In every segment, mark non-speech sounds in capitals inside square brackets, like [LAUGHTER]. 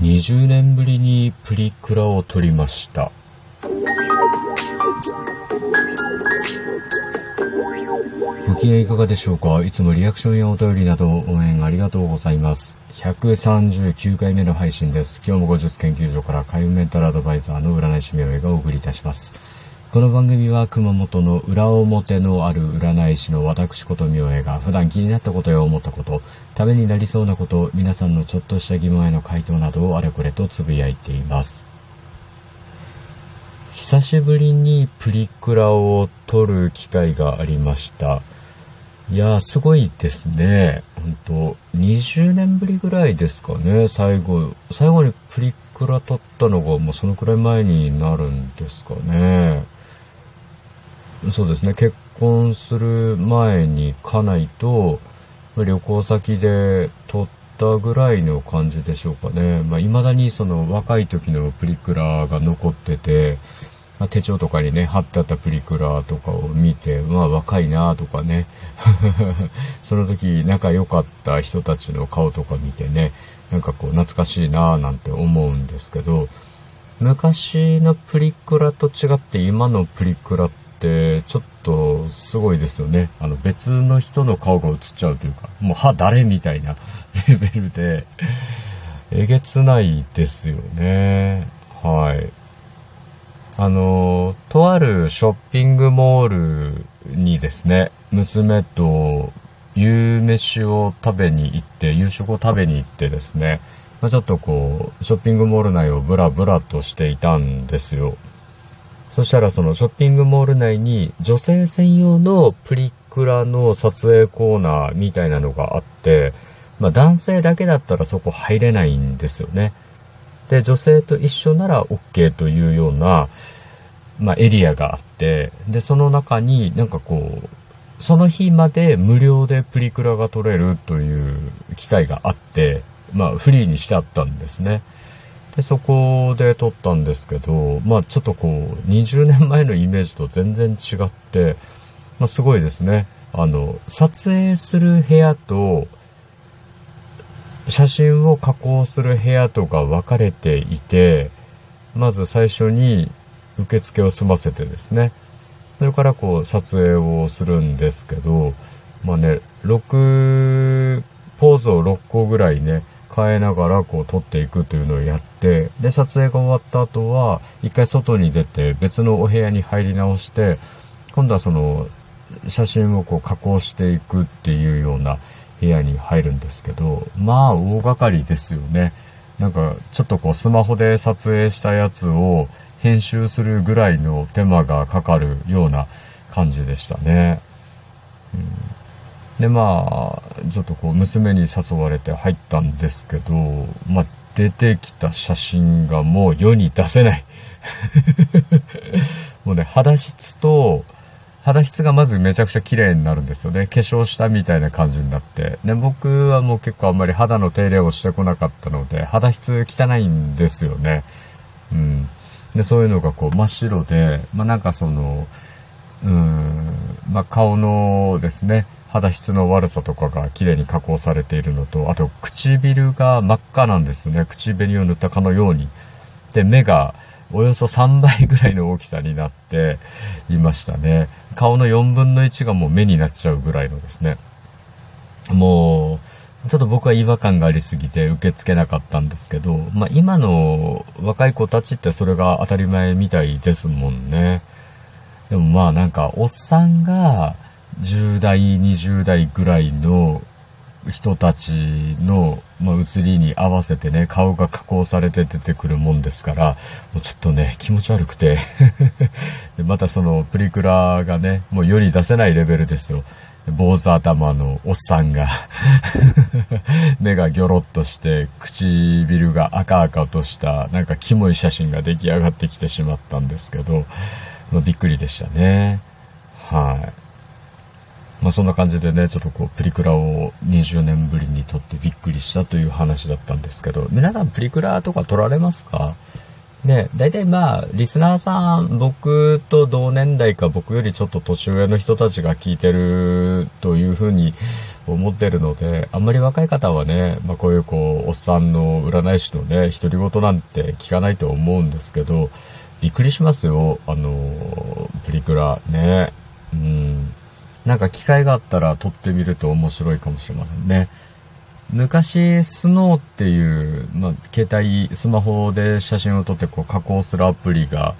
20年ぶりにプリクラを撮りました。ご機嫌いかがでしょうか？いつもリアクションやお便りなど応援ありがとうございます。139回目の配信です。今日も後日研究所から海運メンタルアドバイザーの占い師名がお送りいたします。この番組は熊本の裏表のある占い師の私ことみおえが普段気になったことや思ったこと、ためになりそうなこと、皆さんのちょっとした疑問への回答などをあれこれとつぶやいています。久しぶりにプリクラを撮る機会がありました。いやー、すごいですね。本当20年ぶりぐらいですかね、最後。最後にプリクラ撮ったのがもうそのくらい前になるんですかね。そうですね、結婚する前に家内と旅行先で撮ったぐらいの感じでしょうかね。まあ、未だにその若い時のプリクラが残ってて、まあ手帳とかにね、貼ってあったプリクラとかを見て、まあ若いなとかね、[LAUGHS] その時仲良かった人たちの顔とか見てね、なんかこう懐かしいななんて思うんですけど、昔のプリクラと違って今のプリクラってちょっとすごいですよね。あの別の人の顔が映っちゃうというか、もう歯誰みたいな [LAUGHS] レベルで、えげつないですよね。はい。あの、とあるショッピングモールにですね、娘と夕飯を食べに行って、夕食を食べに行ってですね、ま、ちょっとこう、ショッピングモール内をブラブラとしていたんですよ。そしたらそのショッピングモール内に女性専用のプリクラの撮影コーナーみたいなのがあって、まあ男性だけだったらそこ入れないんですよね。で、女性と一緒なら OK というような、まあエリアがあって、で、その中になんかこう、その日まで無料でプリクラが撮れるという機会があって、まあフリーにしてあったんですね。で、そこで撮ったんですけど、まあちょっとこう、20年前のイメージと全然違って、まあすごいですね。あの、撮影する部屋と、写真を加工する部屋とか分かれていて、まず最初に受付を済ませてですね、それからこう撮影をするんですけど、まあね、6、ポーズを6個ぐらいね、変えながらこう撮っていくというのをやって、で、撮影が終わった後は、一回外に出て別のお部屋に入り直して、今度はその、写真をこう加工していくっていうような部屋に入るんですけど、まあ大掛かりですよね。なんかちょっとこうスマホで撮影したやつを編集するぐらいの手間がかかるような感じでしたね。うんで、まあ、ちょっとこう、娘に誘われて入ったんですけど、まあ、出てきた写真がもう世に出せない。[LAUGHS] もうね、肌質と、肌質がまずめちゃくちゃ綺麗になるんですよね。化粧したみたいな感じになって。で、僕はもう結構あんまり肌の手入れをしてこなかったので、肌質汚いんですよね。うん。で、そういうのがこう真っ白で、まあなんかその、うん、まあ顔のですね、肌質の悪さとかが綺麗に加工されているのと、あと唇が真っ赤なんですね。口紅を塗ったかのように。で、目がおよそ3倍ぐらいの大きさになっていましたね。顔の4分の1がもう目になっちゃうぐらいのですね。もう、ちょっと僕は違和感がありすぎて受け付けなかったんですけど、まあ今の若い子たちってそれが当たり前みたいですもんね。でもまあなんかおっさんが10代、20代ぐらいの人たちの、まあ、映りに合わせてね、顔が加工されて出てくるもんですから、もうちょっとね、気持ち悪くて。[LAUGHS] またそのプリクラがね、もう世に出せないレベルですよ。坊主頭のおっさんが [LAUGHS] 目がギョロッとして、唇が赤々とした、なんかキモい写真が出来上がってきてしまったんですけど、まあ、びっくりでしたね。はい。まあそんな感じでね、ちょっとこう、プリクラを20年ぶりに撮ってびっくりしたという話だったんですけど、皆さんプリクラとか撮られますか？で、大体まあ、リスナーさん、僕と同年代か僕よりちょっと年上の人たちが聞いてるというふうに思ってるので、あんまり若い方はね、まあこういうこう、おっさんの占い師のね、独り言なんて聞かないと思うんですけど、びっくりしますよ。あの、プリクラね。うん。なんか機会があったら撮ってみると面白いかもしれませんね。昔、スノーっていう、まあ、携帯、スマホで写真を撮ってこう加工するアプリが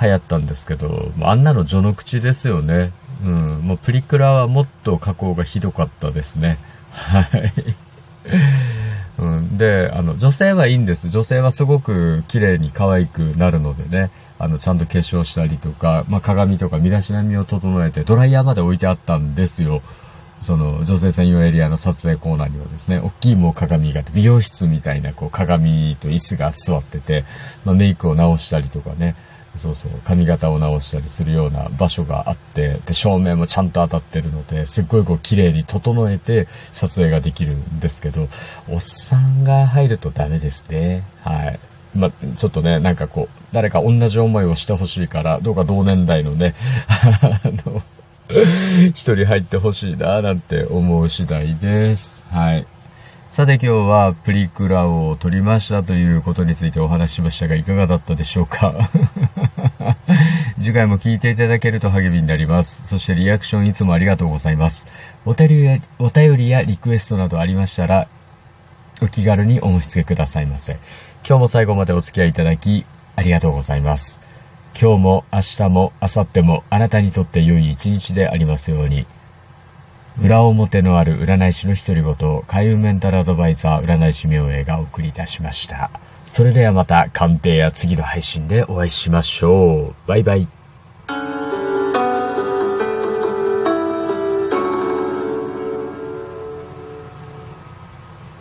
流行ったんですけど、あんなの序の口ですよね。うん。もうプリクラはもっと加工がひどかったですね。はい。で、あの、女性はいいんです。女性はすごく綺麗に可愛くなるのでね、あの、ちゃんと化粧したりとか、まあ、鏡とか身だしなみを整えて、ドライヤーまで置いてあったんですよ。その、女性専用エリアの撮影コーナーにはですね、大きいもう鏡があって、美容室みたいな、こう、鏡と椅子が座ってて、まあ、メイクを直したりとかね、そうそう、髪型を直したりするような場所があって、で、照明もちゃんと当たってるので、すっごいこう綺麗に整えて撮影ができるんですけど、おっさんが入るとダメですね。はい。ま、ちょっとね、なんかこう、誰か同じ思いをしてほしいから、どうか同年代のね、あの、一人入ってほしいな、なんて思う次第です。はい。さて今日はプリクラを撮りましたということについてお話ししましたがいかがだったでしょうか？[LAUGHS] 次回も聞いていただけると励みになります。そしてリアクションいつもありがとうございます。お便りや、お便りやリクエストなどありましたら、お気軽にお申し付けくださいませ。今日も最後までお付き合いいただき、ありがとうございます。今日も明日も明後日もあなたにとって良い一日でありますように。裏表のある占い師の独り言、開運メンタルアドバイザー占い師明英がお送りいたしました。それではまた鑑定や次の配信でお会いしましょう。バイバイ。